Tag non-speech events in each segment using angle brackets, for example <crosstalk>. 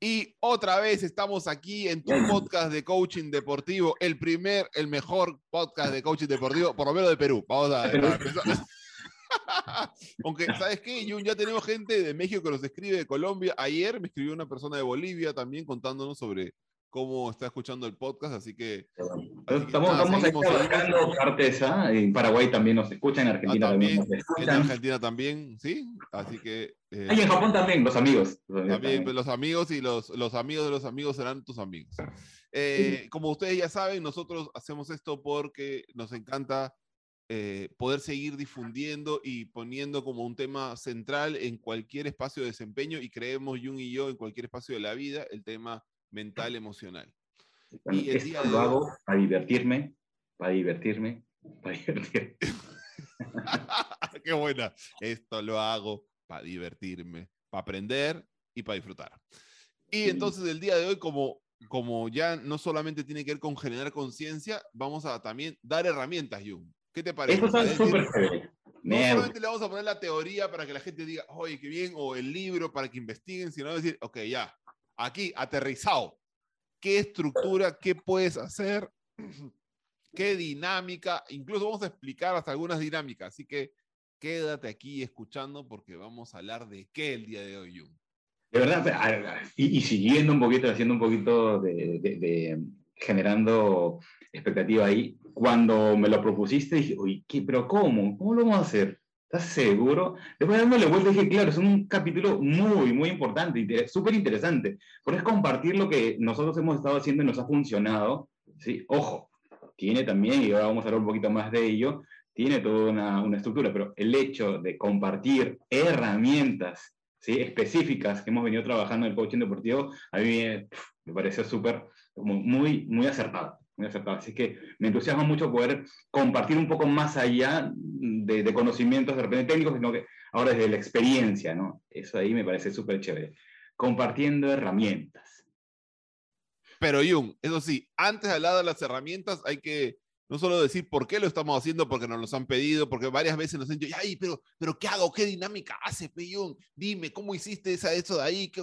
Y otra vez estamos aquí en tu podcast de coaching deportivo, el primer, el mejor podcast de coaching deportivo, por lo menos de Perú. Vamos a, empezar. <laughs> Aunque, ¿sabes qué? Ya tenemos gente de México que nos escribe de Colombia. Ayer me escribió una persona de Bolivia también contándonos sobre cómo está escuchando el podcast, así que... estamos, estamos partes, ¿ah? en Paraguay también nos escuchan, en Argentina ah, también, nos escuchan. En Argentina también, sí, así que... Eh, en Japón también, los amigos. también, pues, los amigos y los, los amigos de los amigos serán tus amigos. Eh, como ustedes ya saben, nosotros hacemos esto porque nos encanta eh, poder seguir difundiendo y poniendo como un tema central en cualquier espacio de desempeño y creemos Jung y yo en cualquier espacio de la vida el tema mental, emocional. y el día lo hago para divertirme, para divertirme, <laughs> para divertirme. <laughs> Qué buena. Esto lo hago para divertirme, para aprender y para disfrutar. Y entonces el día de hoy, como, como ya no solamente tiene que ver con generar conciencia, vamos a también dar herramientas, Jung. ¿Qué te parece? Eso es súper No solamente le vamos a poner la teoría para que la gente diga, oye, qué bien, o el libro para que investiguen, sino decir, ok, ya, aquí, aterrizado. ¿Qué estructura, qué puedes hacer? <clears throat> ¿Qué dinámica? Incluso vamos a explicar hasta algunas dinámicas. Así que quédate aquí escuchando porque vamos a hablar de qué el día de hoy. De verdad, y, siguiendo un poquito, haciendo un poquito de, generando expectativa ahí, cuando me lo propusiste dije, oye, ¿pero cómo? ¿Cómo lo vamos a hacer? ¿Estás seguro? Después dándole vuelta dije, claro, es un capítulo muy, muy importante, súper interesante, porque es compartir lo que nosotros hemos estado haciendo y nos ha funcionado, ¿sí? Ojo, tiene también, y ahora vamos a hablar un poquito más de ello, tiene toda una, una estructura, pero el hecho de compartir herramientas ¿sí? específicas que hemos venido trabajando en el coaching deportivo, a mí me, me pareció súper, como muy, muy acertado. Así que me entusiasma mucho poder compartir un poco más allá de, conocimientos de repente técnicos, sino que ahora desde la experiencia, ¿no? Eso ahí me parece súper chévere. Compartiendo herramientas. Pero Jung, eso sí, antes de hablar de las herramientas hay que no solo decir por qué lo estamos haciendo, porque nos los han pedido, porque varias veces nos han dicho, ay, pero, pero ¿qué hago? ¿Qué dinámica hace, Jung? Dime, ¿cómo hiciste esa, eso de ahí? ¿Qué,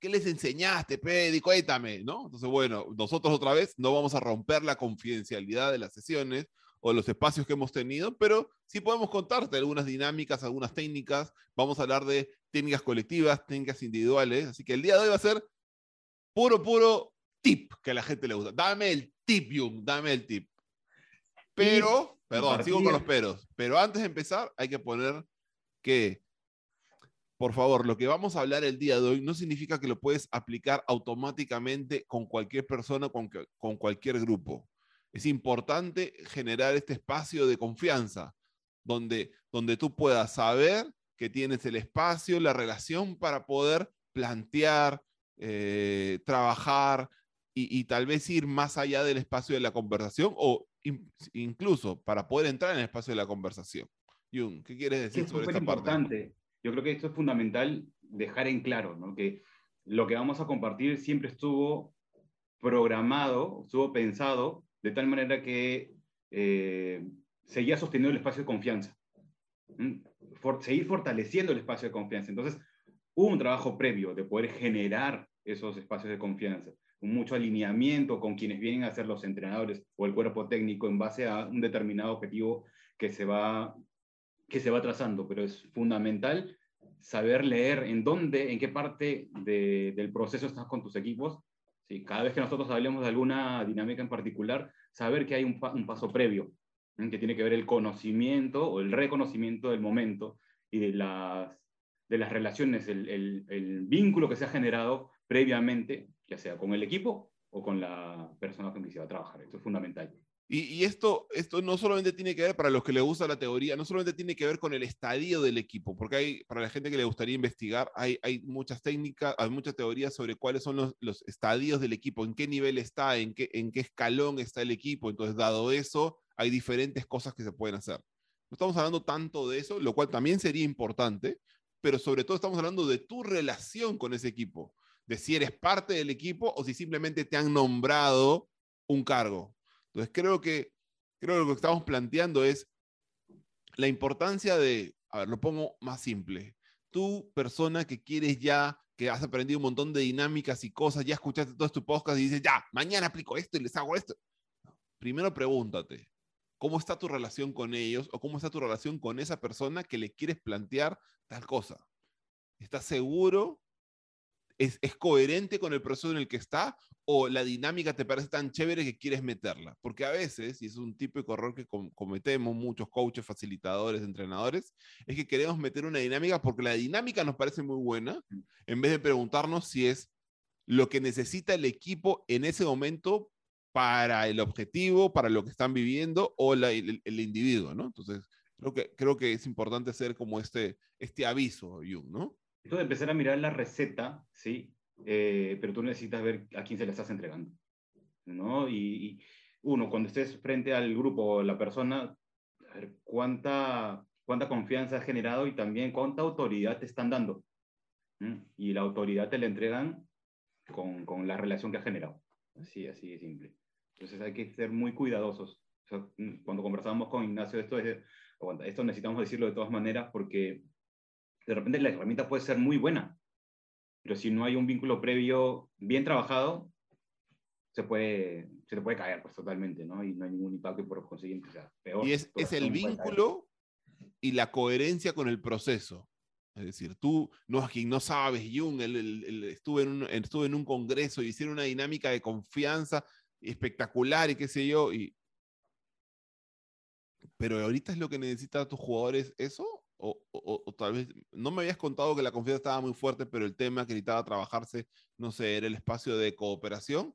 ¿qué les enseñaste, Pedi? Cuéntame, ¿no? Entonces, bueno, nosotros otra vez no vamos a romper la confidencialidad de las sesiones o los espacios que hemos tenido, pero sí podemos contarte algunas dinámicas, algunas técnicas. Vamos a hablar de técnicas colectivas, técnicas individuales. Así que el día de hoy va a ser puro, puro tip que a la gente le gusta. Dame el tip, Jung, dame el tip. Pero, perdón, sigo con los peros. Pero antes de empezar, hay que poner que por favor, lo que vamos a hablar el día de hoy no significa que lo puedes aplicar automáticamente con cualquier persona, con, con cualquier grupo. Es importante generar este espacio de confianza, donde, donde tú puedas saber que tienes el espacio, la relación para poder plantear, eh, trabajar y, tal vez ir más allá del espacio de la conversación o incluso para poder entrar en el espacio de la conversación. Jung, ¿qué quieres decir sobre esta parte? Yo creo que esto es fundamental dejar en claro, ¿no? que lo que vamos a compartir siempre estuvo programado, estuvo pensado de tal manera que eh, seguía sosteniendo el espacio de confianza, seguir fortaleciendo el espacio de confianza. Entonces, hubo un trabajo previo de poder generar esos espacios de confianza, con mucho alineamiento con quienes vienen a ser los entrenadores o el cuerpo técnico en base a un determinado objetivo que se va que se va trazando, pero es fundamental saber leer en dónde, en qué parte del proceso estás con tus equipos. ¿sí? Cada vez que nosotros hablemos de alguna dinámica en particular, saber que hay un, paso previo, que tiene que ver el conocimiento o el reconocimiento del momento y de las, de las relaciones, el, el, vínculo que se ha generado previamente, ya sea con el equipo o con la persona con que se va a trabajar. Esto es fundamental. Y, esto, esto no solamente tiene que ver, para los que les gusta la teoría, no solamente tiene que ver con el estadio del equipo, porque hay, para la gente que le gustaría investigar, hay, hay muchas técnicas, hay muchas teorías sobre cuáles son los, los, estadios del equipo, en qué nivel está, en qué, en qué escalón está el equipo. Entonces, dado eso, hay diferentes cosas que se pueden hacer. No estamos hablando tanto de eso, lo cual también sería importante, pero sobre todo estamos hablando de tu relación con ese equipo, de si eres parte del equipo o si simplemente te han nombrado un cargo. Entonces creo que, creo lo que estamos planteando es la importancia de a ver, lo pongo más simple. Tú, persona que quieres ya, que has aprendido un montón de dinámicas y cosas, ya escuchaste todo tu podcast y dices, ya, mañana aplico esto y les hago esto. Primero pregúntate, ¿cómo está tu relación con ellos o cómo está tu relación con esa persona que le quieres plantear tal cosa? ¿Estás seguro ¿Es, coherente con el proceso en el que está o la dinámica te parece tan chévere que quieres meterla? Porque a veces, y es un típico error que cometemos muchos coaches, facilitadores, entrenadores, es que queremos meter una dinámica porque la dinámica nos parece muy buena, en vez de preguntarnos si es lo que necesita el equipo en ese momento para el objetivo, para lo que están viviendo o el, individuo, ¿no? Entonces, creo que, creo que es importante hacer como este, este aviso, Jung, ¿no? Esto de empezar a mirar la receta, ¿sí? Eh, pero tú necesitas ver a quién se la estás entregando, ¿no? Y, uno, cuando estés frente al grupo o la persona, a ver cuánta, cuánta confianza has generado y también cuánta autoridad te están dando. Y la autoridad te la entregan con, con la relación que has generado. Así, así de simple. Entonces hay que ser muy cuidadosos. cuando conversábamos con Ignacio, esto, es, esto necesitamos decirlo de todas maneras porque de repente la herramienta puede ser muy buena, pero si no hay un vínculo previo bien trabajado, se puede, se te puede caer pues, totalmente, ¿no? Y no hay ningún impacto y por consiguiente, o sea, peor. Y es, es el vínculo y la coherencia con el proceso. Es decir, tú, no, quien no sabes, Jung, el, estuve, en un, estuve en un congreso y hicieron una dinámica de confianza espectacular y qué sé yo, y... pero ahorita es lo que necesitan tus jugadores eso o, tal vez no me habías contado que la confianza estaba muy fuerte, pero el tema que necesitaba trabajarse, no sé, era el espacio de cooperación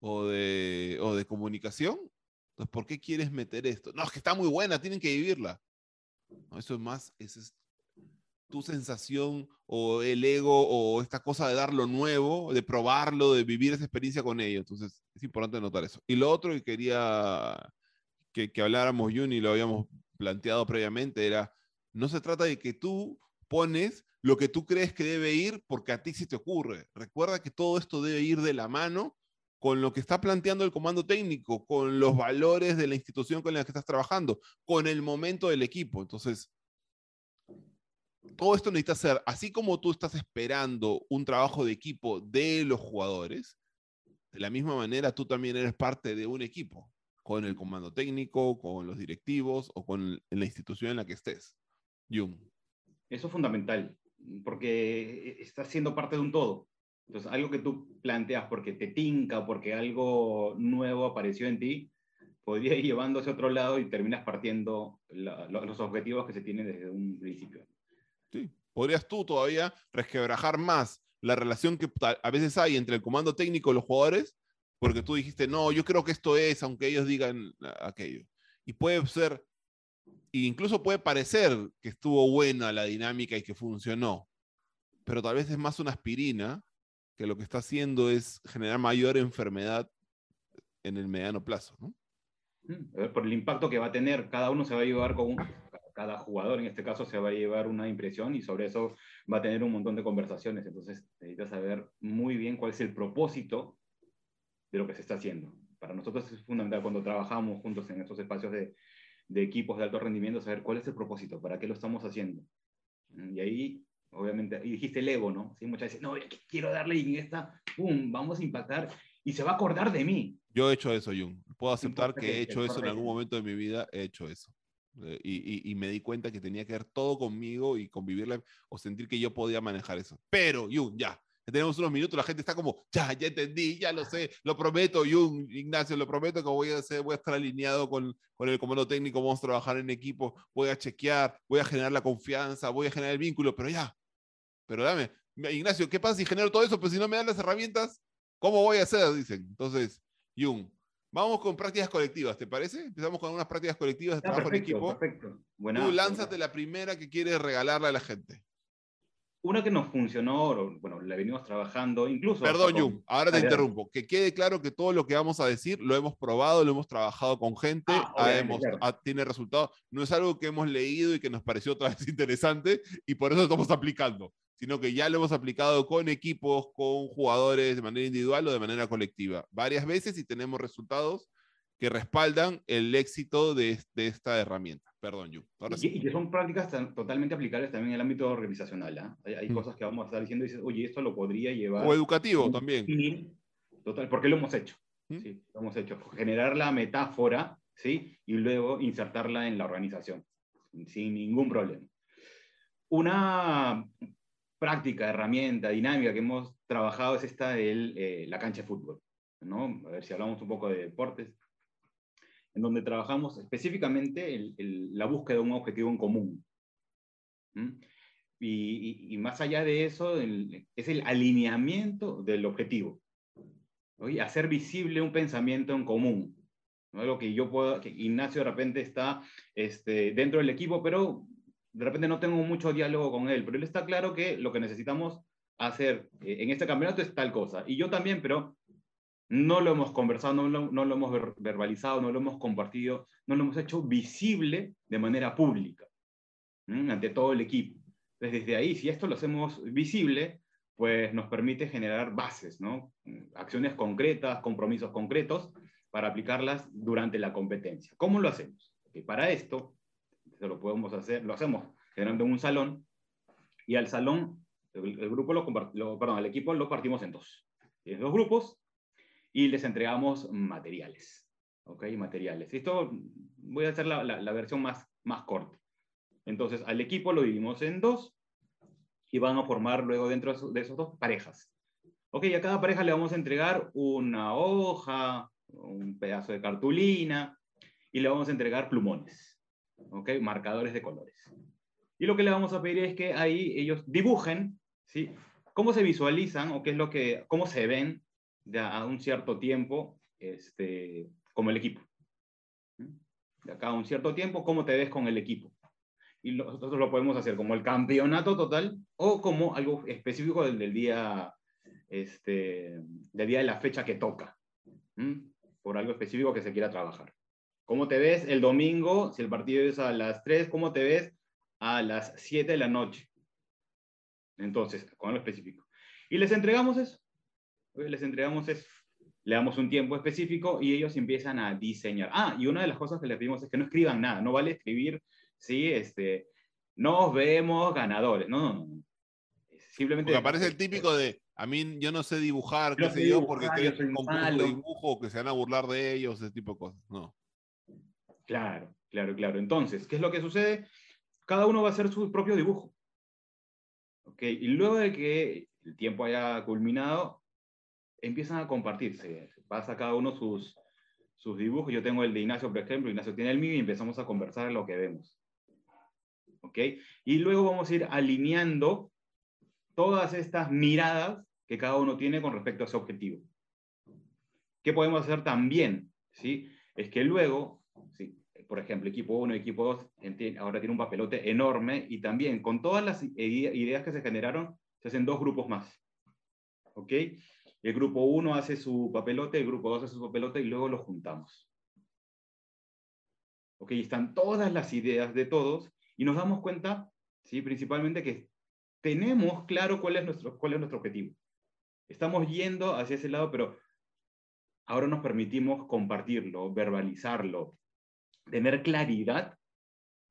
o de, o de comunicación. Entonces, ¿por qué quieres meter esto? No, es que está muy buena, tienen que vivirla. eso es más, es tu sensación o el ego o esta cosa de dar lo nuevo, de probarlo, de vivir esa experiencia con ellos. Entonces, es importante notar eso. Y lo otro que quería que, que habláramos, Juni, lo habíamos planteado previamente, era no se trata de que tú pones lo que tú crees que debe ir porque a ti se te ocurre. Recuerda que todo esto debe ir de la mano con lo que está planteando el comando técnico, con los valores de la institución con la que estás trabajando, con el momento del equipo. Entonces, todo esto necesita ser, así como tú estás esperando un trabajo de equipo de los jugadores, de la misma manera tú también eres parte de un equipo, con el comando técnico, con los directivos o con la institución en la que estés. Jung. Eso es fundamental, porque estás siendo parte de un todo. Entonces, algo que tú planteas porque te tinca, porque algo nuevo apareció en ti, podría ir llevándose a otro lado y terminas partiendo los objetivos que se tienen desde un principio. Sí, podrías tú todavía resquebrajar más la relación que a veces hay entre el comando técnico y los jugadores, porque tú dijiste, no, yo creo que esto es, aunque ellos digan aquello. Y puede ser incluso puede parecer que estuvo buena la dinámica y que funcionó, pero tal vez es más una aspirina que lo que está haciendo es generar mayor enfermedad en el mediano plazo. ¿no? Mm, por el impacto que va a tener, cada uno se va a llevar con cada jugador en este caso se va a llevar una impresión y sobre eso va a tener un montón de conversaciones. Entonces necesitas saber muy bien cuál es el propósito de lo que se está haciendo. Para nosotros es fundamental cuando trabajamos juntos en estos espacios de, de equipos de alto rendimiento, saber cuál es el propósito, para qué lo estamos haciendo. Y ahí, obviamente, y dijiste el ego, ¿no? Sí, muchas veces, no, quiero darle y en esta, ¡pum!, vamos a impactar y se va a acordar de mí. Yo he hecho eso, Jung. Puedo aceptar que he hecho eso en algún momento de mi vida, he hecho eso. Eh, y, y, me di cuenta que tenía que ver todo conmigo y convivirle o sentir que yo podía manejar eso. Pero, Jung, ya, tenemos unos minutos, la gente está como, ya, ya entendí, ya lo sé, lo prometo, Jung, Ignacio, lo prometo que voy a, hacer, voy a estar alineado con, con el comando técnico, vamos a trabajar en equipo, voy a chequear, voy a generar la confianza, voy a generar el vínculo, pero ya, pero dame, Ignacio, ¿qué pasa si genero todo eso? Pues si no me dan las herramientas, ¿cómo voy a hacer? Dicen. Entonces, Jung, vamos con prácticas colectivas, ¿te parece? Empezamos con unas prácticas colectivas de trabajo en equipo. Perfecto. Tú lánzate la primera que quieres regalarle a la gente. Una que nos funcionó, bueno, la venimos trabajando, incluso... Perdón, Jung, ahora te interrumpo. Que quede claro que todo lo que vamos a decir lo hemos probado, lo hemos trabajado con gente, ah, tiene resultados. No es algo que hemos leído y que nos pareció otra vez <laughs> interesante y por eso estamos aplicando, sino que ya lo hemos aplicado con equipos, con jugadores de manera individual o de manera colectiva. Varias veces y tenemos resultados que respaldan el éxito de, de esta herramienta. Perdón, Yu. y, que son prácticas totalmente aplicables también en el ámbito organizacional. ¿ah? Hay, mm. cosas que vamos a estar diciendo y dices, oye, esto lo podría llevar. O educativo también. Total, porque lo hemos hecho. ¿Mm? Sí, lo hemos hecho. Generar la metáfora, ¿sí? Y luego insertarla en la organización, sin ningún problema. Una práctica, herramienta, dinámica que hemos trabajado es esta de eh, la cancha de fútbol. ¿no? A ver si hablamos un poco de deportes en donde trabajamos específicamente la búsqueda de un objetivo en común. Y, más allá de eso, es el alineamiento del objetivo. Y hacer visible un pensamiento en común. ¿no? Lo que yo puedo, que Ignacio de repente está este, dentro del equipo, pero de repente no tengo mucho diálogo con él, pero él está claro que lo que necesitamos hacer eh, en este campeonato es tal cosa. Y yo también, pero no lo hemos conversado, no lo, hemos verbalizado, no lo hemos compartido, no lo hemos hecho visible de manera pública ante todo el equipo. Desde ahí, si esto lo hacemos visible, pues nos permite generar bases, ¿no? acciones concretas, compromisos concretos para aplicarlas durante la competencia. ¿Cómo lo hacemos? para esto, lo podemos hacer, lo hacemos generando un salón y al salón, el, grupo lo, perdón, el equipo lo partimos en dos. En dos grupos y les entregamos materiales. ¿Ok? Materiales. Esto voy a hacer la, versión más, más corta. Entonces, al equipo lo dividimos en dos y van a formar luego dentro de esos dos parejas. Ok, a cada pareja le vamos a entregar una hoja, un pedazo de cartulina y le vamos a entregar plumones, ok, marcadores de colores. Y lo que le vamos a pedir es que ahí ellos dibujen, ¿sí? Cómo se visualizan o qué es lo que, cómo se ven a un cierto tiempo este, como el equipo. De acá a un cierto tiempo, ¿cómo te ves con el equipo? Y nosotros lo podemos hacer como el campeonato total o como algo específico del, del día, este, del día de la fecha que toca, por algo específico que se quiera trabajar. ¿Cómo te ves el domingo, si el partido es a las 3, cómo te ves a las 7 de la noche? Entonces, con lo específico. Y les entregamos eso les entregamos es, le damos un tiempo específico y ellos empiezan a diseñar. Ah, y una de las cosas que les pedimos es que no escriban nada, no vale escribir, sí, este, nos vemos ganadores, no, no, no. Simplemente... Porque aparece el típico de, a mí yo no sé dibujar, qué sé yo, porque creo que un concurso de dibujo, que se van a burlar de ellos, ese tipo de cosas, no. Claro, claro, claro. Entonces, ¿qué es lo que sucede? Cada uno va a hacer su propio dibujo. ¿Ok? Y luego de que el tiempo haya culminado, empiezan a compartirse. Pasa cada uno sus, sus dibujos. Yo tengo el de Ignacio, por ejemplo, Ignacio tiene el mío y empezamos a conversar en lo que vemos. ¿Ok? Y luego vamos a ir alineando todas estas miradas que cada uno tiene con respecto a ese objetivo. ¿Qué podemos hacer también? ¿Sí? Es que luego, ¿sí? por ejemplo, equipo 1 equipo 2 ahora tiene un papelote enorme y también con todas las ideas que se generaron, se hacen dos grupos más. ¿Ok? El grupo 1 hace su papelote, el grupo 2 hace su papelote y luego los juntamos. Ok, están todas las ideas de todos y nos damos cuenta, ¿sí? principalmente que tenemos claro cuál es, nuestro, cuál es nuestro objetivo. Estamos yendo hacia ese lado, pero ahora nos permitimos compartirlo, verbalizarlo, tener claridad,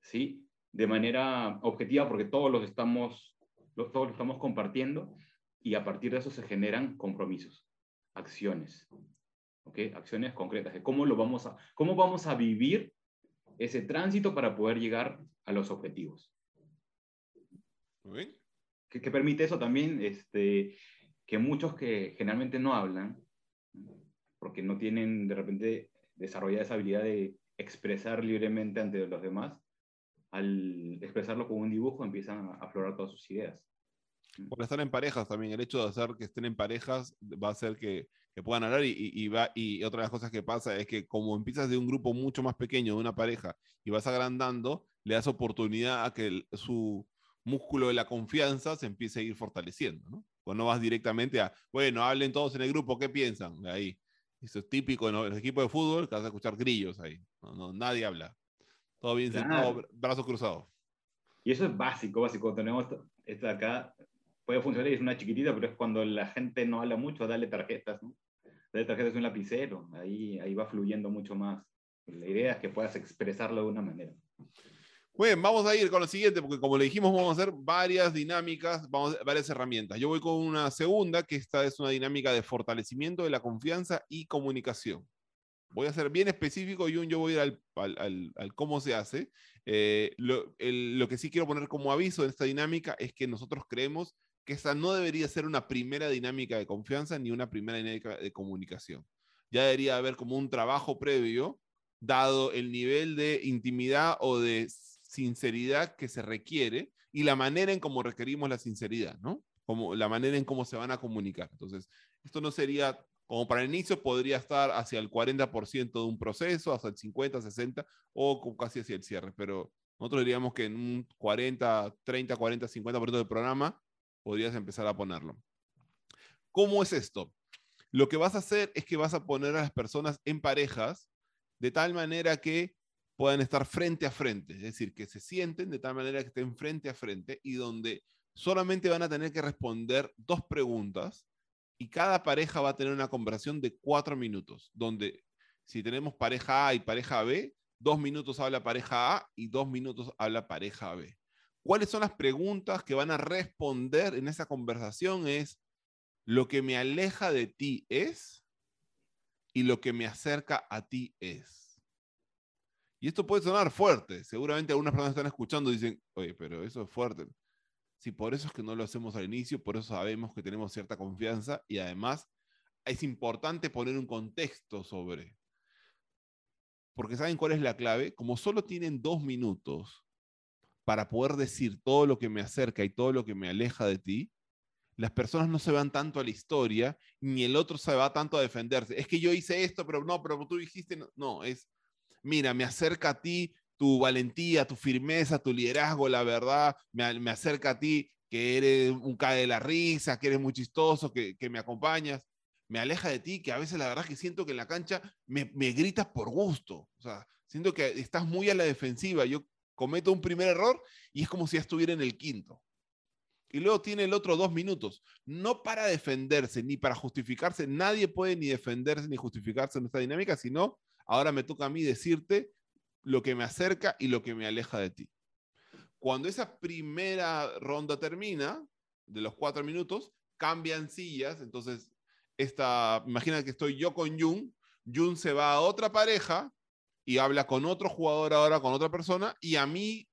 ¿sí? De manera objetiva, porque todos los estamos, todos lo estamos compartiendo y a partir de eso se generan compromisos, acciones, ¿ok? Acciones concretas de cómo, lo vamos a, cómo vamos a vivir ese tránsito para poder llegar a los objetivos. ¿Qué, ¿Qué, permite eso también? Este, que muchos que generalmente no hablan, porque no tienen de repente desarrollada esa habilidad de expresar libremente ante los demás, al expresarlo con un dibujo empiezan a aflorar todas sus ideas. Por estar en parejas también, el hecho de hacer que estén en parejas va a hacer que, que puedan hablar y, y, va, y otra de las cosas que pasa es que como empiezas de un grupo mucho más pequeño, de una pareja, y vas agrandando, le das oportunidad a que su músculo de la confianza se empiece a ir fortaleciendo, ¿no? Cuando vas directamente a, bueno, hablen todos en el grupo, ¿qué piensan? Ahí. Eso es típico en los equipos de fútbol, que vas a escuchar grillos ahí. No, nadie habla. Todo bien sentado, brazos cruzados. Y eso es básico, básico. Tenemos esto acá, puede funcionar y es una chiquitita, pero es cuando la gente no habla mucho, dale tarjetas, ¿no? de tarjeta es un lapicero, ahí, ahí va fluyendo mucho más. La idea es que puedas expresarlo de una manera. Bien, vamos a ir con lo siguiente, porque como le dijimos, vamos a hacer varias dinámicas, vamos, varias herramientas. Yo voy con una segunda, que esta es una dinámica de fortalecimiento de la confianza y comunicación. Voy a ser bien específico, y yo voy a ir al, al, cómo se hace. Eh, lo, lo que sí quiero poner como aviso en esta dinámica es que nosotros creemos que esta no debería ser una primera dinámica de confianza ni una primera dinámica de comunicación. Ya debería haber como un trabajo previo, dado el nivel de intimidad o de sinceridad que se requiere y la manera en cómo requerimos la sinceridad, ¿no? Como la manera en cómo se van a comunicar. Entonces, esto no sería, como para el inicio, podría estar hacia el 40% de un proceso, hasta el 50, 60 o casi hacia el cierre, pero nosotros diríamos que en un 40, 30, 40, 50% del programa podrías empezar a ponerlo. ¿Cómo es esto? Lo que vas a hacer es que vas a poner a las personas en parejas de tal manera que puedan estar frente a frente, es decir, que se sienten de tal manera que estén frente a frente y donde solamente van a tener que responder dos preguntas y cada pareja va a tener una conversación de cuatro minutos, donde si tenemos pareja A y pareja B, dos minutos habla pareja A y dos minutos habla pareja B. ¿Cuáles son las preguntas que van a responder en esa conversación? Es lo que me aleja de ti es y lo que me acerca a ti es. Y esto puede sonar fuerte. Seguramente algunas personas están escuchando y dicen, oye, pero eso es fuerte. Sí, por eso es que no lo hacemos al inicio, por eso sabemos que tenemos cierta confianza y además es importante poner un contexto sobre. Porque ¿saben cuál es la clave? Como solo tienen dos minutos para poder decir todo lo que me acerca y todo lo que me aleja de ti, las personas no se van tanto a la historia, ni el otro se va tanto a defenderse. Es que yo hice esto, pero no, pero tú dijiste, no, es mira, me acerca a ti tu valentía, tu firmeza, tu liderazgo, la verdad, me, acerca a ti que eres un cae de la risa, que eres muy chistoso, que, me acompañas, me aleja de ti, que a veces la verdad que siento que en la cancha me, me gritas por gusto, o sea, siento que estás muy a la defensiva, yo cometo un primer error y es como si ya estuviera en el quinto. Y luego tiene el otro dos minutos, no para defenderse ni para justificarse, nadie puede ni defenderse ni justificarse en esta dinámica, sino Ahora me toca a mí decirte lo que me acerca y lo que me aleja de ti. Cuando esa primera ronda termina, de los cuatro minutos, cambian sillas. Entonces, esta, imagina que estoy yo con Jun, Jun se va a otra pareja y habla con otro jugador ahora, con otra persona, y a mí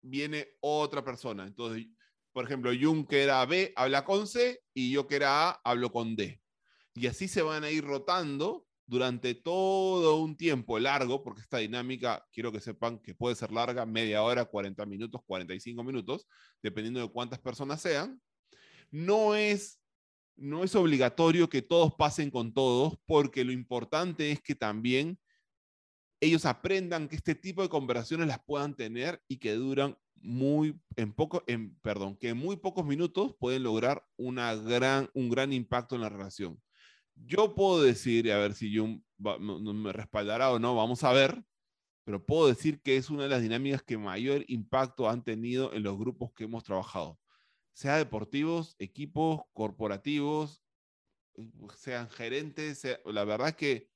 viene otra persona. Entonces, por ejemplo, Jun que era B habla con C y yo que era A hablo con D. Y así se van a ir rotando durante todo un tiempo largo, porque esta dinámica, quiero que sepan que puede ser larga, media hora, 40 minutos, 45 minutos, dependiendo de cuántas personas sean, no es, no es obligatorio que todos pasen con todos, porque lo importante es que también ellos aprendan que este tipo de conversaciones las puedan tener y que duran muy en poco en perdón, que en muy pocos minutos pueden lograr una gran un gran impacto en la relación. Yo puedo decir, a ver si Jung me respaldará o no, vamos a ver, pero puedo decir que es una de las dinámicas que mayor impacto han tenido en los grupos que hemos trabajado, sea deportivos, equipos, corporativos, sean gerentes, la verdad que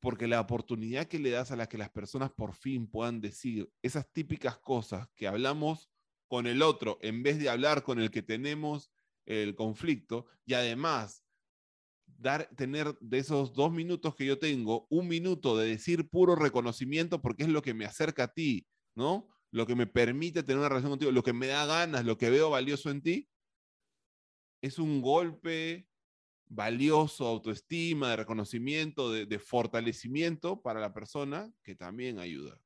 porque la oportunidad que le das a la que las personas por fin puedan decir esas típicas cosas que hablamos con el otro en vez de hablar con el que tenemos el conflicto y además dar, tener de esos dos minutos que yo tengo, un minuto de decir puro reconocimiento porque es lo que me acerca a ti, ¿no? Lo que me permite tener una relación contigo, lo que me da ganas, lo que veo valioso en ti, es un golpe valioso, autoestima, de reconocimiento, de, de fortalecimiento para la persona que también ayuda.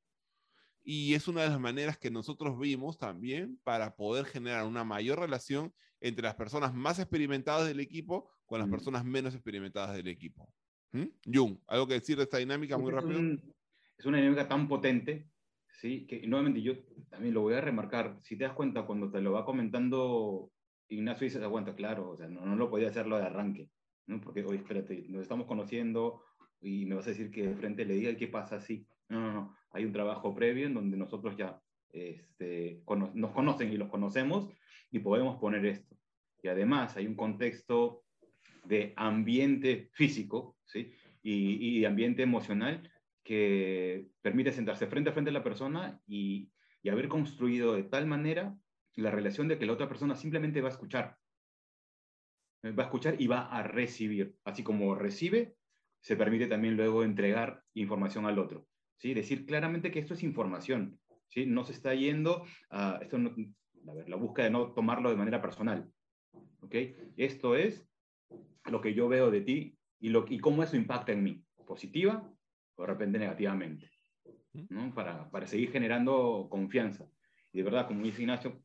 Y es una de las maneras que nosotros vimos también para poder generar una mayor relación entre las personas más experimentadas del equipo con las personas menos experimentadas del equipo. ¿Mm? Jung, ¿algo que decir de esta dinámica muy rápido? es una dinámica tan potente, ¿sí? que nuevamente yo también lo voy a remarcar. Si te das cuenta, cuando te lo va comentando Ignacio, dices, aguanta, claro, o sea, no, no lo podía hacerlo de arranque, ¿no? porque, oye, espérate, nos estamos conociendo y me vas a decir que de frente le diga qué pasa así. No, no, no. Hay un trabajo previo en donde nosotros ya este, nos conocen y los conocemos y podemos poner esto. Y además hay un contexto de ambiente físico y, y ambiente emocional que permite sentarse frente a frente a la persona y haber construido de tal manera la relación de que la otra persona simplemente va a escuchar. Va a escuchar y va a recibir. Así como recibe, se permite también luego entregar información al otro. ¿sí? Decir claramente que esto es información. ¿sí? No se está yendo a, esto a ver, la búsqueda de no tomarlo de manera personal. ¿ok? Esto es lo que yo veo de ti y, lo, y cómo eso impacta en mí, positiva o de repente negativamente, ¿no? para, para seguir generando confianza. De verdad, como dice Ignacio,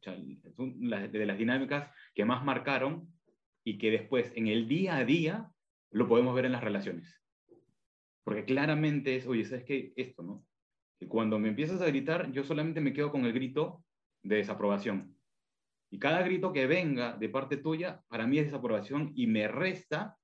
son de las dinámicas que más marcaron y que después en el día a día lo podemos ver en las relaciones. Porque claramente es, oye, ¿sabes qué? Esto, ¿no? Que cuando me empiezas a gritar, yo solamente me quedo con el grito de desaprobación. Y cada grito que venga de parte tuya, para mí es desaprobación y me resta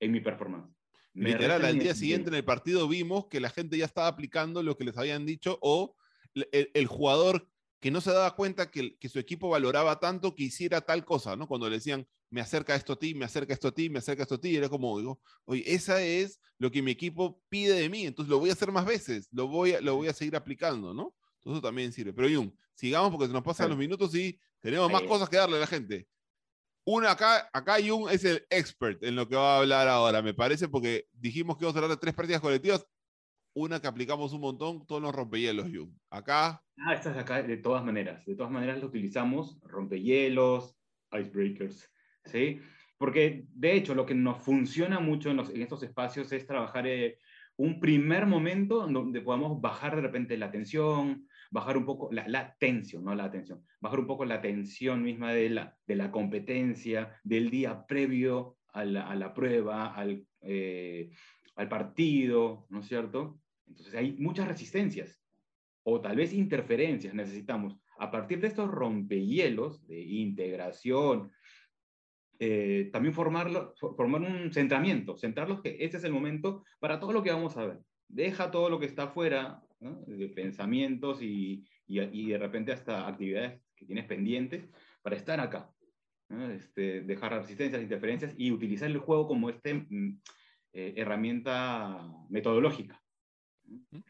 en mi performance. Literal, al día siguiente en el partido vimos que la gente ya estaba aplicando lo que les habían dicho o el, el jugador que no se daba cuenta que, que, su equipo valoraba tanto que hiciera tal cosa, ¿no? Cuando le decían, me acerca esto a ti, me acerca esto a ti, me acerca esto a ti, era como, digo, oye, esa es lo que mi equipo pide de mí, entonces lo voy a hacer más veces, lo voy a, lo voy a seguir aplicando, ¿no? Entonces eso también sirve. Pero Jung, sigamos porque se nos pasan los minutos y tenemos más cosas que darle a la gente. Una acá, acá Jung es el expert en lo que va a hablar ahora, me parece, porque dijimos que vamos a hablar de tres prácticas colectivas una que aplicamos un montón, todos los rompehielos, Jung. Acá. Ah, estas acá, de todas maneras. De todas maneras lo utilizamos, rompehielos, icebreakers, ¿sí? Porque, de hecho, lo que nos funciona mucho en, estos espacios es trabajar eh, un primer momento donde podamos bajar de repente la tensión, bajar un poco la, tensión, no la tensión, bajar un poco la tensión misma de la, de la competencia, del día previo a la, a la prueba, al, eh, al partido, ¿no es cierto? Entonces hay muchas resistencias o tal vez interferencias necesitamos. A partir de estos rompehielos de integración, eh, también formarlo, formar un centramiento, centrarlos que este es el momento para todo lo que vamos a ver. Deja todo lo que está afuera, de pensamientos y, y, de repente hasta actividades que tienes pendientes para estar acá. Este, dejar resistencias, interferencias y utilizar el juego como este, mm, eh, herramienta metodológica.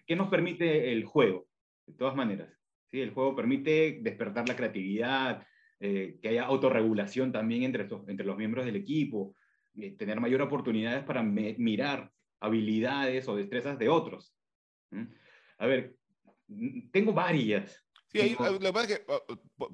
¿Qué nos permite el juego? De todas maneras, ¿sí? el juego permite despertar la creatividad, eh, que haya autorregulación también entre, entre los miembros del equipo, eh, tener mayor oportunidades para mirar habilidades o destrezas de otros. A ver, tengo varias. Sí, hay, lo que pasa es que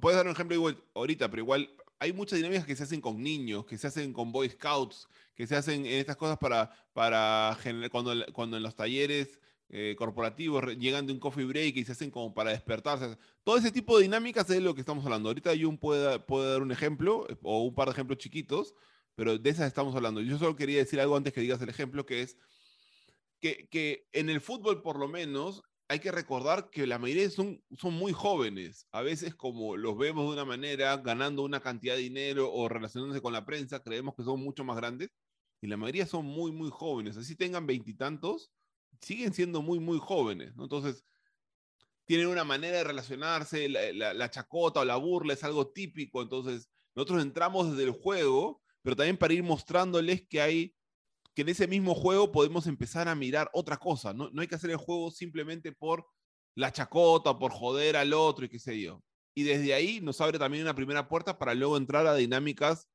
puedes dar un ejemplo igual ahorita, pero igual hay muchas dinámicas que se hacen con niños, que se hacen con Boy Scouts, que se hacen en estas cosas para, para generar, cuando, cuando en los talleres eh, corporativos llegan de un coffee break y se hacen como para despertarse. Todo ese tipo de dinámicas es lo que estamos hablando. Ahorita Jun puede, puede dar un ejemplo eh, o un par de ejemplos chiquitos, pero de esas estamos hablando. Yo solo quería decir algo antes que digas el ejemplo, que es que, que en el fútbol por lo menos hay que recordar que la mayoría son, son muy jóvenes. A veces como los vemos de una manera, ganando una cantidad de dinero o relacionándose con la prensa, creemos que son mucho más grandes. Y la mayoría son muy, muy jóvenes. Así tengan veintitantos, siguen siendo muy, muy jóvenes, ¿no? Entonces, tienen una manera de relacionarse, la, chacota o la burla es algo típico, entonces nosotros entramos desde el juego, pero también para ir mostrándoles que hay, que en ese mismo juego podemos empezar a mirar otra cosa, no, no hay que hacer el juego simplemente por la chacota, por joder al otro y qué sé yo. Y desde ahí nos abre también una primera puerta para luego entrar a dinámicas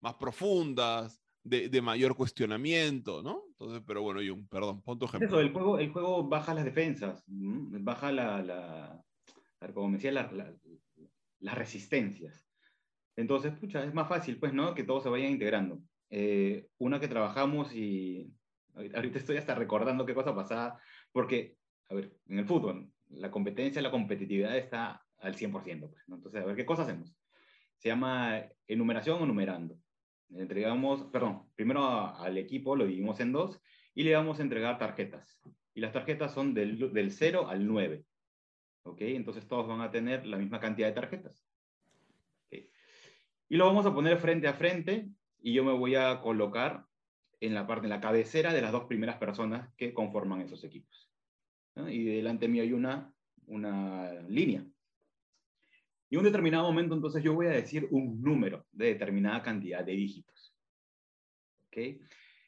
más profundas, de, mayor cuestionamiento, ¿no? Entonces, pero bueno, yo, perdón, punto ejemplo. Eso, el juego, el juego baja las defensas, baja la, la, como me decía, las resistencias. Entonces, pucha, es más fácil, pues, ¿no? Que todos se vayan integrando. Eh, una que trabajamos y ahorita estoy hasta recordando qué cosa pasaba, porque, a ver, en el fútbol, la competencia, la competitividad está al 100%, pues, ¿no? Entonces, a ver, ¿qué cosa hacemos? Se llama enumeración o numerando entregamos, perdón, primero al equipo lo dividimos en dos y le vamos a entregar tarjetas. Y las tarjetas son del, del 0 al 9. ¿Ok? Entonces todos van a tener la misma cantidad de tarjetas. Y lo vamos a poner frente a frente y yo me voy a colocar en la parte, en la cabecera de las dos primeras personas que conforman esos equipos. Y delante mío hay una, una línea. Y en un determinado momento, entonces yo voy a decir un número de determinada cantidad de dígitos. ¿okay?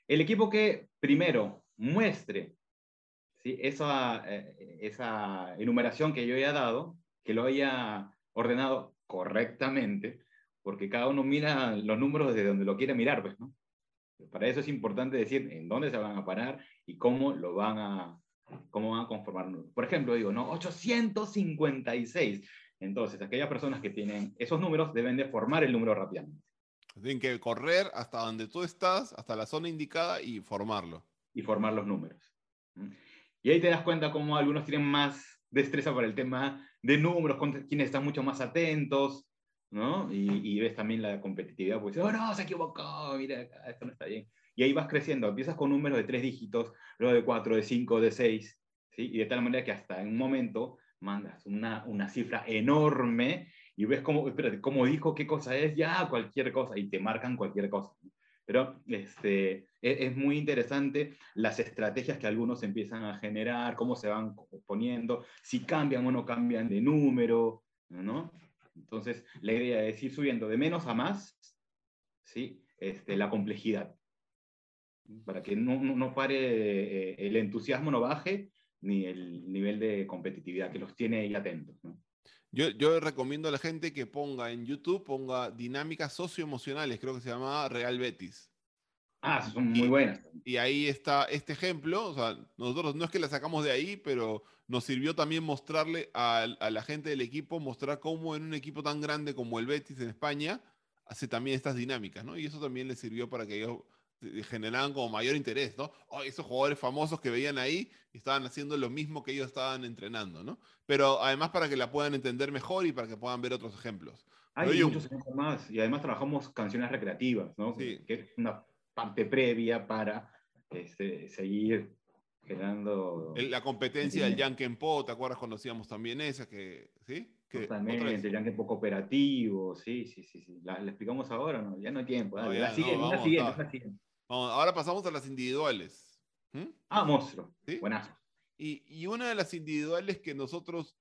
El equipo que primero muestre ¿sí? esa, eh, esa enumeración que yo haya dado, que lo haya ordenado correctamente, porque cada uno mira los números desde donde lo quiere mirar, pues, ¿no? Para eso es importante decir en dónde se van a parar y cómo lo van a, cómo van a conformar. Por ejemplo, digo, ¿no? 856. Entonces, aquellas personas que tienen esos números deben de formar el número rápidamente. Tienen que correr hasta donde tú estás, hasta la zona indicada y formarlo. Y formar los números. Y ahí te das cuenta cómo algunos tienen más destreza para el tema de números, quienes están mucho más atentos, ¿no? Y, ves también la competitividad, pues, oh no, se equivocó, mira, esto no está bien. Y ahí vas creciendo, empiezas con números de tres dígitos, luego de cuatro, de cinco, de seis, ¿sí? Y de tal manera que hasta en un momento mandas una, una cifra enorme y ves cómo, espérate, cómo dijo qué cosa es, ya cualquier cosa, y te marcan cualquier cosa. Pero este, es, es, muy interesante las estrategias que algunos empiezan a generar, cómo se van poniendo, si cambian o no cambian de número, ¿no? Entonces, la idea es ir subiendo de menos a más, ¿sí? Este, la complejidad, para que no, no, pare eh, el entusiasmo, no baje, ni el nivel de competitividad que los tiene ahí atentos. ¿no? Yo, yo, recomiendo a la gente que ponga en YouTube, ponga dinámicas socioemocionales, creo que se llama Real Betis. Ah, son muy buenas. Y ahí está este ejemplo, o sea, nosotros no es que la sacamos de ahí, pero nos sirvió también mostrarle a, la gente del equipo, mostrar cómo en un equipo tan grande como el Betis en España, hace también estas dinámicas, ¿no? Y eso también les sirvió para que ellos generaran como mayor interés, ¿no? Oh, esos jugadores famosos que veían ahí estaban haciendo lo mismo que ellos estaban entrenando, ¿no? Pero además para que la puedan entender mejor y para que puedan ver otros ejemplos. Hay muchos ejemplos más y además trabajamos canciones recreativas, ¿no? Sí. Que es una parte previa para este, seguir generando... La competencia del Yankenpo, ¿te acuerdas cuando hacíamos también esa? Que, ¿sí? Que Totalmente, el Yankenpo cooperativo, sí, sí, sí. sí. ¿La, explicamos ahora no? Ya no hay tiempo. Dale, la, siguiente, la, siguiente, la siguiente, ahora pasamos a las individuales. ¿Mm? Ah, monstruo. ¿Sí? Buenazo. Y, y una de las individuales que nosotros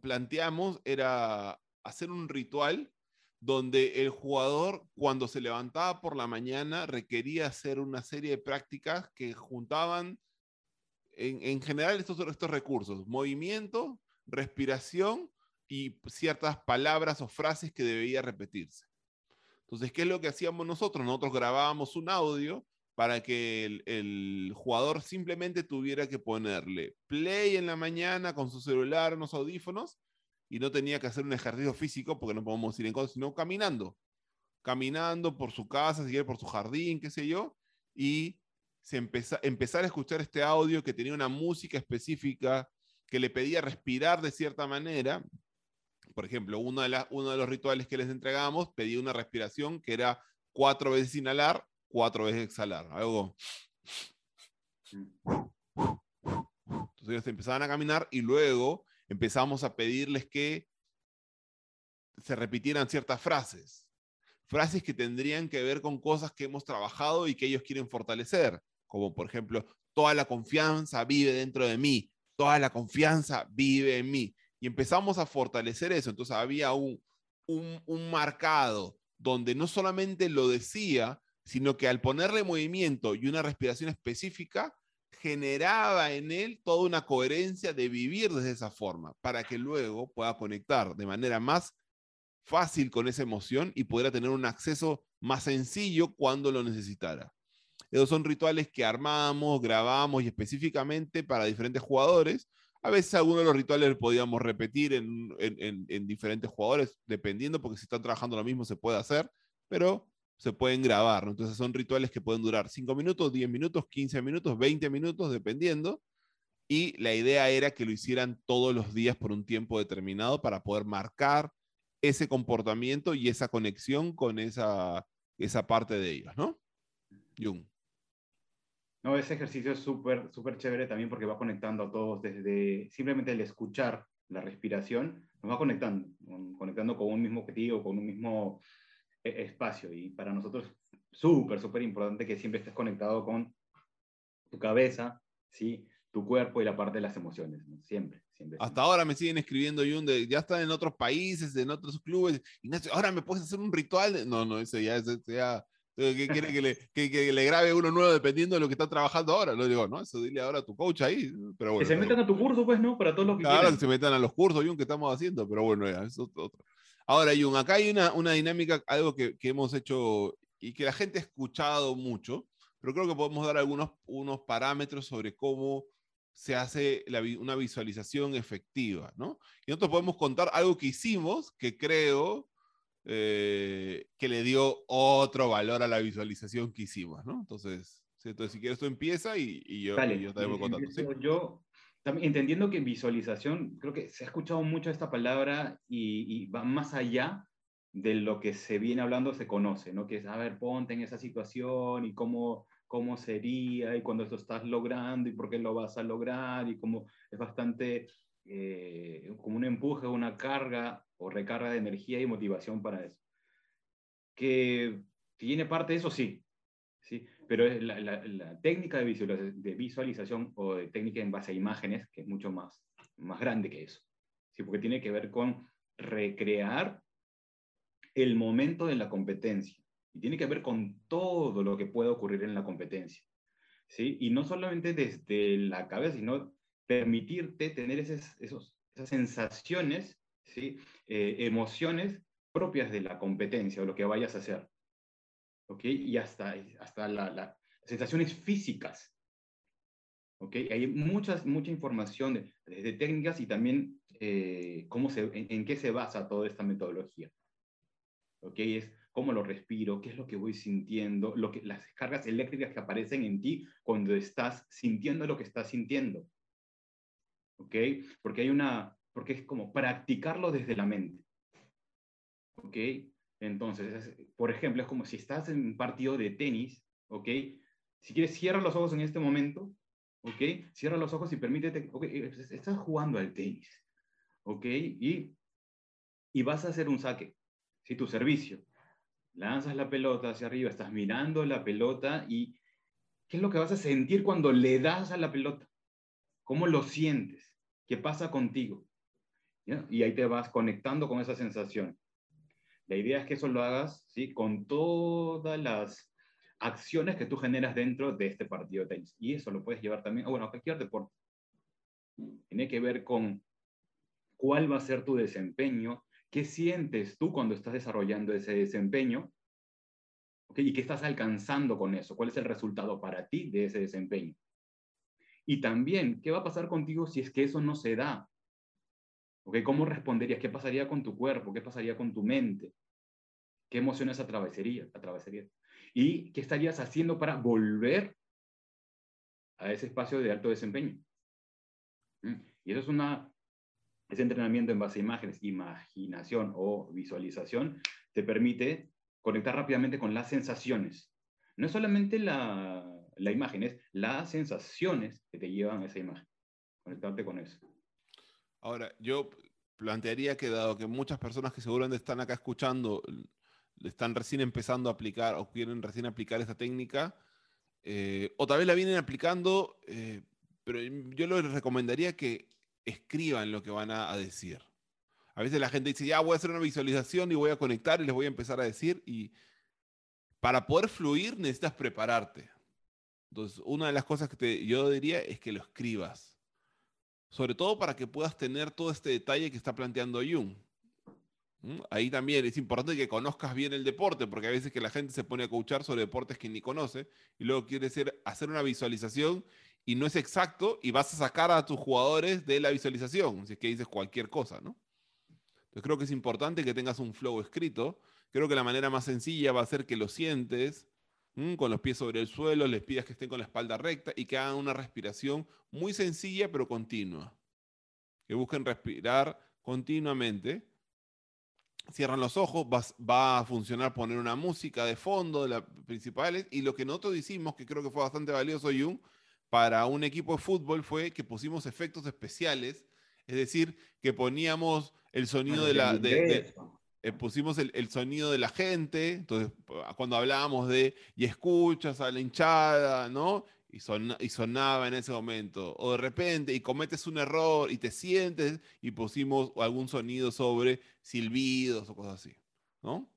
planteamos era hacer un ritual donde el jugador cuando se levantaba por la mañana requería hacer una serie de prácticas que juntaban en, general estos, estos recursos, movimiento, respiración y ciertas palabras o frases que debía repetirse. Entonces, ¿qué es lo que hacíamos nosotros? Nosotros grabábamos un audio para que el, jugador simplemente tuviera que ponerle play en la mañana con su celular, unos audífonos, y no tenía que hacer un ejercicio físico porque no podemos ir en cosas, sino caminando. Caminando por su casa, si por su jardín, qué sé yo, y se empezar a escuchar este audio que tenía una música específica que le pedía respirar de cierta manera. Por ejemplo, uno de, uno de los rituales que les entregamos pedía una respiración que era cuatro veces inhalar, cuatro veces exhalar. Algo. Entonces ellos empezaban a caminar y luego empezamos a pedirles que se repitieran ciertas frases, frases que tendrían que ver con cosas que hemos trabajado y que ellos quieren fortalecer, como por ejemplo, toda la confianza vive dentro de mí, toda la confianza vive en mí. Y empezamos a fortalecer eso. Entonces había un, un, un marcado donde no solamente lo decía, sino que al ponerle movimiento y una respiración específica, generaba en él toda una coherencia de vivir desde esa forma, para que luego pueda conectar de manera más fácil con esa emoción y pudiera tener un acceso más sencillo cuando lo necesitara. Esos son rituales que armamos, grabamos y específicamente para diferentes jugadores. A veces algunos de los rituales podíamos repetir en, en, en diferentes jugadores, dependiendo, porque si están trabajando lo mismo se puede hacer, pero se pueden grabar. Entonces son rituales que pueden durar 5 minutos, 10 minutos, 15 minutos, 20 minutos, dependiendo. Y la idea era que lo hicieran todos los días por un tiempo determinado para poder marcar ese comportamiento y esa conexión con esa, esa parte de ellos, ¿no? Jung. No, ese ejercicio es súper, súper chévere también porque va conectando a todos desde simplemente el escuchar la respiración, nos va conectando, conectando con un mismo objetivo, con un mismo e-, espacio. Y para nosotros súper, súper importante que siempre estés conectado con tu cabeza, ¿sí? tu cuerpo y la parte de las emociones, siempre, siempre. Hasta ahora me siguen escribiendo, Yunde, ya están en otros países, en otros clubes, Ignacio, ahora me puedes hacer un ritual. No, no, ese ya, ese ya ¿Qué quiere que le, que, le, grabe uno nuevo dependiendo de lo que está trabajando ahora? Lo digo, no, eso dile ahora a tu coach ahí. Pero bueno, que se metan a tu curso, pues, ¿no? Para todos los que Claro, que se metan a los cursos, Jun, que estamos haciendo, pero bueno, eso es otro. Ahora, Jun, acá hay una, una dinámica, algo que, que, hemos hecho y que la gente ha escuchado mucho, pero creo que podemos dar algunos unos parámetros sobre cómo se hace una visualización efectiva, ¿no? Y nosotros podemos contar algo que hicimos que creo eh, que le dio otro valor a la visualización que hicimos, ¿no? Entonces, entonces si quieres tú empieza y, yo, yo te voy contando. ¿sí? Yo, también, entendiendo que visualización, creo que se ha escuchado mucho esta palabra y, va más allá de lo que se viene hablando, se conoce, ¿no? Que es, a ver, ponte en esa situación y cómo, cómo sería y cuando esto estás logrando y por qué lo vas a lograr y cómo es bastante eh, como un empuje, una carga o recarga de energía y motivación para eso. Que tiene parte de eso, sí, sí pero la, técnica de, visualización o de técnica en base a imágenes, que es mucho más, más grande que eso, ¿sí? porque tiene que ver con recrear el momento de la competencia y tiene que ver con todo lo que puede ocurrir en la competencia. ¿sí? Y no solamente desde la cabeza, sino permitirte tener esas, esos, esas sensaciones ¿sí? Eh, emociones propias de la competencia o lo que vayas a hacer. ¿Ok? Y hasta, hasta las sensaciones físicas. ¿Ok? Hay muchas, mucha información de, de técnicas y también eh, cómo se, en, qué se basa toda esta metodología. ¿Ok? Es cómo lo respiro, qué es lo que voy sintiendo, lo que, las cargas eléctricas que aparecen en ti cuando estás sintiendo lo que estás sintiendo. ¿Ok? Porque hay una, porque es como practicarlo desde la mente. ¿Ok? Entonces, por ejemplo, es como si estás en un partido de tenis, ¿ok? Si quieres, cierra los ojos en este momento, ¿ok? Cierra los ojos y permítete, ok, estás jugando al tenis, ¿ok? Y, y vas a hacer un saque, si tu servicio. Lanzas la pelota hacia arriba, estás mirando la pelota y ¿qué es lo que vas a sentir cuando le das a la pelota? ¿Cómo lo sientes? ¿Qué pasa contigo? Y ahí te vas conectando con esa sensación. La idea es que eso lo hagas ¿sí? con todas las acciones que tú generas dentro de este partido tenis. Y eso lo puedes llevar también, bueno, a cualquier deporte. Tiene que ver con cuál va a ser tu desempeño, qué sientes tú cuando estás desarrollando ese desempeño, y qué estás alcanzando con eso, cuál es el resultado para ti de ese desempeño. Y también, ¿qué va a pasar contigo si es que eso no se da? ¿Cómo responderías? ¿Qué pasaría con tu cuerpo? ¿Qué pasaría con tu mente? ¿Qué emociones atravesaría? atravesaría? ¿Y qué estarías haciendo para volver a ese espacio de alto desempeño? ¿Mm? Y eso es una, ese entrenamiento en base a imágenes, imaginación o visualización, te permite conectar rápidamente con las sensaciones. No es solamente la, la imagen, es las sensaciones que te llevan a esa imagen. Conectarte con eso. Ahora, yo plantearía que dado que muchas personas que seguramente están acá escuchando están recién empezando a aplicar o quieren recién aplicar esta técnica, eh, o tal vez la vienen aplicando, eh, pero yo les recomendaría que escriban lo que van a, decir. A veces la gente dice, ya voy a hacer una visualización y voy a conectar y les voy a empezar a decir, y para poder fluir necesitas prepararte. Entonces, una de las cosas que yo diría es que lo escribas sobre todo para que puedas tener todo este detalle que está planteando Jung. Ahí también es importante que conozcas bien el deporte, porque a veces que la gente se pone a coachar sobre deportes que ni conoce y luego quiere hacer una visualización y no es exacto y vas a sacar a tus jugadores de la visualización, si es que dices cualquier cosa, ¿no? Entonces creo que es importante que tengas un flow escrito. Creo que la manera más sencilla va a ser que lo sientes, con los pies sobre el suelo, les pidas que estén con la espalda recta y que hagan una respiración muy sencilla pero continua. Que busquen respirar continuamente. Cierran los ojos, va, a funcionar poner una música de fondo de las principales y lo que nosotros hicimos, que creo que fue bastante valioso, Jung, para un equipo de fútbol fue que pusimos efectos especiales, es decir, que poníamos el sonido de la... Eh, pusimos el, sonido de la gente, entonces cuando hablábamos de y escuchas a la hinchada, ¿no? Y, y sonaba en ese momento, o de repente y cometes un error y te sientes y pusimos algún sonido sobre silbidos o cosas así, ¿no?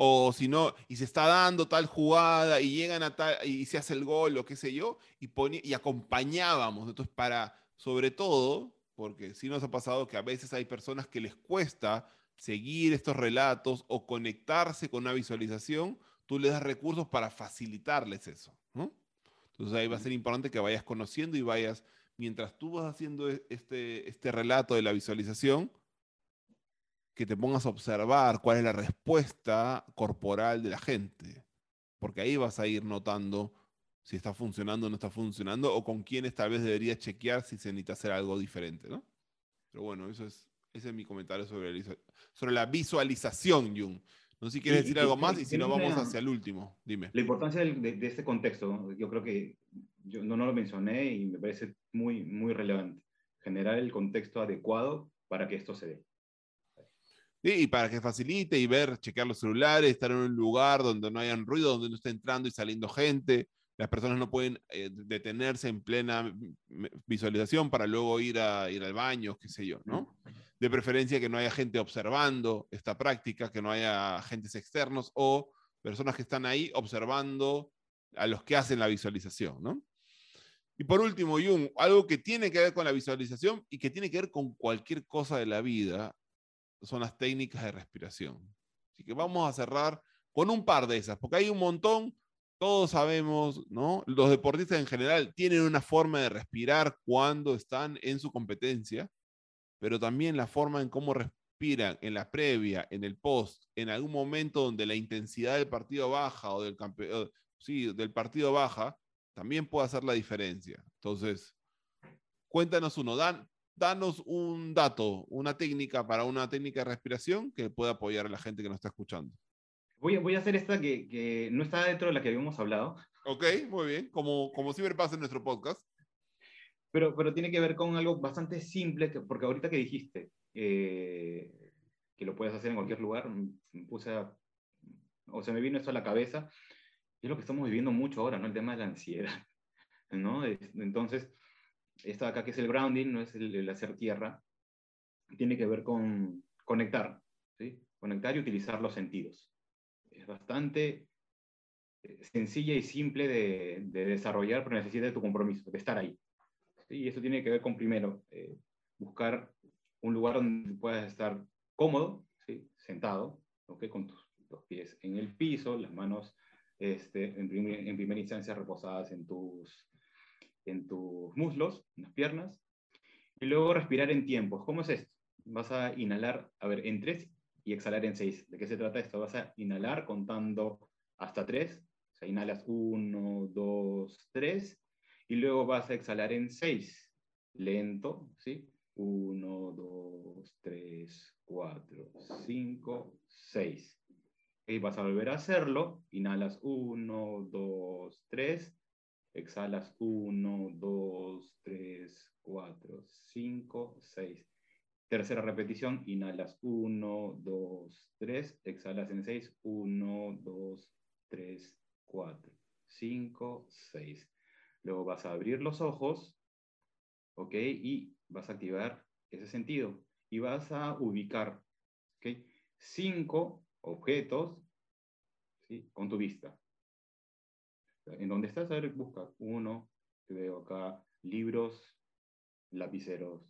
o si no, y se está dando tal jugada y llegan a tal, y se hace el gol o qué sé yo, y, y acompañábamos. Entonces, para, sobre todo, porque sí nos ha pasado que a veces hay personas que les cuesta seguir estos relatos o conectarse con una visualización, tú les das recursos para facilitarles eso. Entonces ahí va a ser importante que vayas conociendo y vayas, mientras tú vas haciendo e, este, este relato de la visualización, que te pongas a observar cuál es la respuesta corporal de la gente, porque ahí vas a ir notando si está funcionando o no está funcionando, o con quiénes tal vez deberías chequear si se necesita hacer algo diferente, ¿no? Pero bueno, eso es, ese es mi comentario sobre, sobre la visualización, Jung. No sé si quieres decir algo más y si no vamos hacia el último. Dime. La importancia de, este contexto, yo creo que yo no, no, lo mencioné y me parece muy, muy relevante. Generar el contexto adecuado para que esto se dé y para que facilite y ver, chequear los celulares, estar en un lugar donde no hayan ruido, donde no esté entrando y saliendo gente. Las personas no pueden eh, detenerse en plena visualización para luego ir, a, ir al baño, qué sé yo, ¿no? De preferencia que no haya gente observando esta práctica, que no haya agentes externos o personas que están ahí observando a los que hacen la visualización, ¿no? Y por último, Jung, algo que tiene que ver con la visualización y que tiene que ver con cualquier cosa de la vida son las técnicas de respiración. Así que vamos a cerrar con un par de esas, porque hay un montón, todos sabemos, ¿no? Los deportistas en general tienen una forma de respirar cuando están en su competencia, pero también la forma en cómo respiran en la previa, en el post, en algún momento donde la intensidad del partido baja o del, sí, del partido baja, también puede hacer la diferencia. Entonces, cuéntanos uno, Dan, danos un dato, una técnica para una técnica de respiración que pueda apoyar a la gente que nos está escuchando. Voy a, voy a hacer esta que, que, no está dentro de la que habíamos hablado. Ok, muy bien, como, como siempre pasa en nuestro podcast. Pero, pero tiene que ver con algo bastante simple, que, porque ahorita que dijiste eh, que lo puedes hacer en cualquier lugar, me puse a, o se me vino esto a la cabeza, es lo que estamos viviendo mucho ahora, ¿no? El tema de la ansiedad, <laughs> ¿no? Entonces, esto de acá que es el grounding, no es el, hacer tierra, tiene que ver con conectar, ¿sí? conectar y utilizar los sentidos. Bastante eh, sencilla y simple de, desarrollar, pero necesita de tu compromiso, de estar ahí. Y eso tiene que ver con, primero, eh, buscar un lugar donde puedas estar cómodo, sentado, ¿okay? con tus, pies en el piso, las manos este, en, en primera instancia reposadas en tus en tus muslos, en las piernas, y luego respirar en tiempos. ¿Cómo es esto? Vas a inhalar, a ver, en tres y exhalar en seis. ¿De qué se trata esto? Vas a inhalar contando hasta tres, o sea, inhalas uno, dos, tres, y luego vas a exhalar en seis, lento, ¿sí? Uno, dos, tres, cuatro, cinco, seis. Y vas a volver a hacerlo, inhalas uno, dos, tres, Exhalas 1, 2, 3, 4, 5, 6. Tercera repetición, inhalas 1, 2, 3, exhalas en 6, 1, 2, 3, 4, 5, 6. Luego vas a abrir los ojos, ¿ok? Y vas a activar ese sentido. Y vas a ubicar, ¿ok? Cinco objetos ¿sí? con tu vista. En donde estás, a ver, busca uno, te veo acá, libros, lapiceros,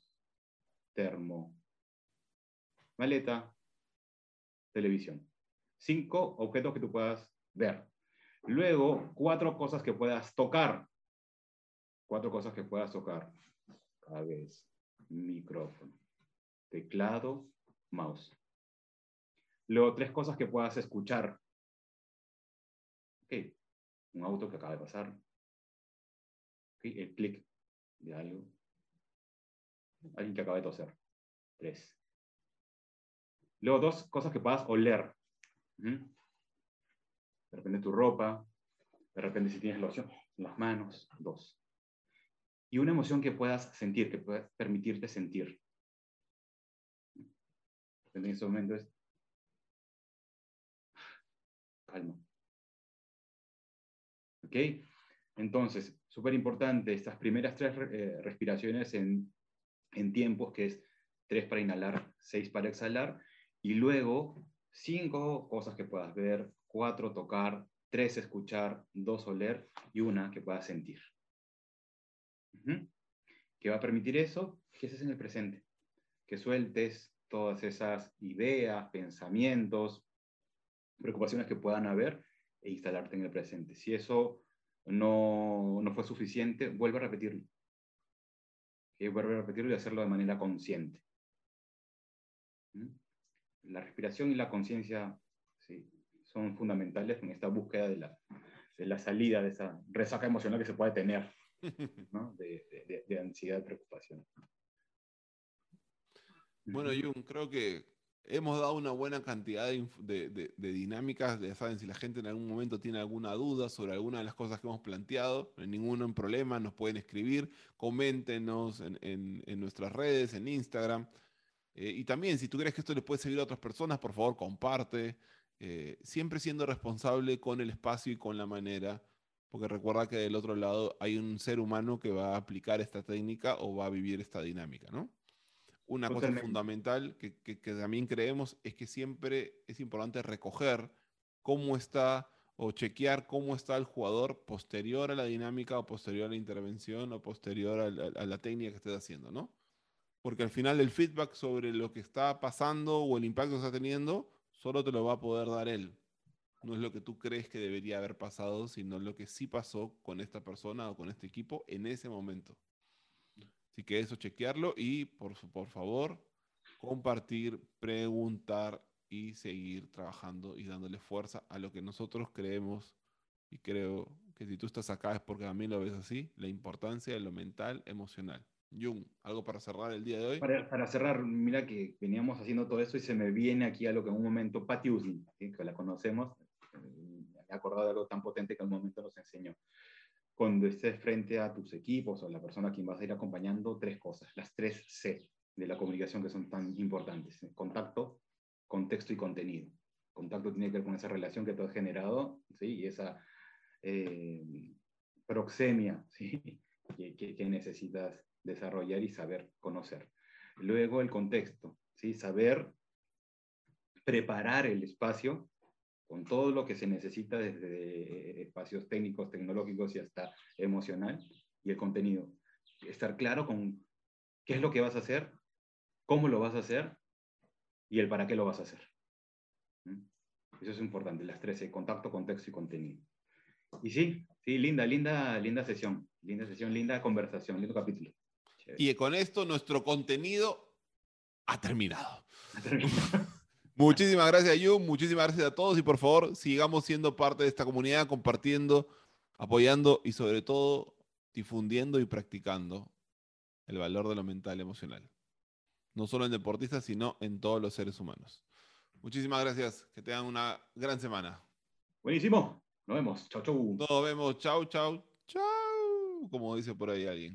termo, maleta, televisión. Cinco objetos que tú puedas ver. Luego, cuatro cosas que puedas tocar. Cuatro cosas que puedas tocar. Cabeza, micrófono, teclado, mouse. Luego, tres cosas que puedas escuchar. Un auto que acaba de pasar, el clic de algo, alguien que acaba de toser, tres. Luego dos cosas que puedas oler. De repente tu ropa, de repente si tienes loción las manos, dos. Y una emoción que puedas sentir, que puedas permitirte sentir. En ese momento es calma. ¿Ok? Entonces, súper importante, estas primeras tres eh, respiraciones en, en tiempos, que es tres para inhalar, seis para exhalar, y luego cinco cosas que puedas ver, cuatro tocar, tres escuchar, dos oler y una que puedas sentir. ¿Qué va a permitir eso? Que estés en el presente, que sueltes todas esas ideas, pensamientos, preocupaciones que puedan haber e instalarte en el presente. Si eso no, no fue suficiente, vuelve a repetirlo. Que vuelve a repetirlo y hacerlo de manera consciente. ¿Mm? La respiración y la conciencia sí, son fundamentales en esta búsqueda de la, de la salida de esa resaca emocional que se puede tener, <laughs> ¿no? de, de, de, ansiedad, preocupación. Bueno, Jung, creo que hemos dado una buena cantidad de, de, dinámicas. Ya saben, si la gente en algún momento tiene alguna duda sobre alguna de las cosas que hemos planteado, no hay ningún problema, nos pueden escribir, coméntenos en, en, en nuestras redes, en Instagram. Eh, y también, si tú crees que esto le puede servir a otras personas, por favor, comparte. Eh, siempre siendo responsable con el espacio y con la manera, porque recuerda que del otro lado hay un ser humano que va a aplicar esta técnica o va a vivir esta dinámica, ¿no? Una cosa fundamental que, también creemos es que siempre es importante recoger cómo está o chequear cómo está el jugador posterior a la dinámica o posterior a la intervención o posterior a la, a la técnica que estés haciendo, ¿no? Porque al final el feedback sobre lo que está pasando o el impacto que está teniendo solo te lo va a poder dar él. No es lo que tú crees que debería haber pasado, sino lo que sí pasó con esta persona o con este equipo en ese momento. Así que eso, chequearlo y por, por favor, compartir, preguntar y seguir trabajando y dándole fuerza a lo que nosotros creemos. Y creo que si tú estás acá es porque mí lo ves así, la importancia de lo mental, emocional. Jung, ¿algo para cerrar el día de hoy? Para, cerrar, mira que veníamos haciendo todo eso y se me viene aquí a lo que en un momento Patty Uslin, que la conocemos, eh, me he acordado de algo tan potente que en un momento nos enseñó cuando estés frente a tus equipos o a la persona a quien vas a ir acompañando, tres cosas, las tres C de la comunicación que son tan importantes. Contacto, contexto y contenido. Contacto tiene que ver con esa relación que tú has generado ¿sí? y esa eh, proxemia <laughs> ¿sí? que, que, necesitas desarrollar y saber conocer. Luego el contexto, ¿sí? saber preparar el espacio con todo lo que se necesita desde espacios técnicos, tecnológicos y hasta emocional, y el contenido. Estar claro con qué es lo que vas a hacer, cómo lo vas a hacer y el para qué lo vas a hacer. ¿Mm? Eso es importante, las tres, contacto, contexto y contenido. Y sí, sí, linda, linda, linda sesión, linda sesión, linda conversación, lindo capítulo. Y con esto nuestro contenido ha terminado. Ha terminado. Muchísimas gracias, Yu. Muchísimas gracias a todos. Y por favor, sigamos siendo parte de esta comunidad, compartiendo, apoyando y sobre todo difundiendo y practicando el valor de lo mental y emocional. No solo en deportistas, sino en todos los seres humanos. Muchísimas gracias. Que tengan una gran semana. Buenísimo. Nos vemos. Chau, chau. Nos vemos. Chau, chau, chau. Como dice por ahí alguien.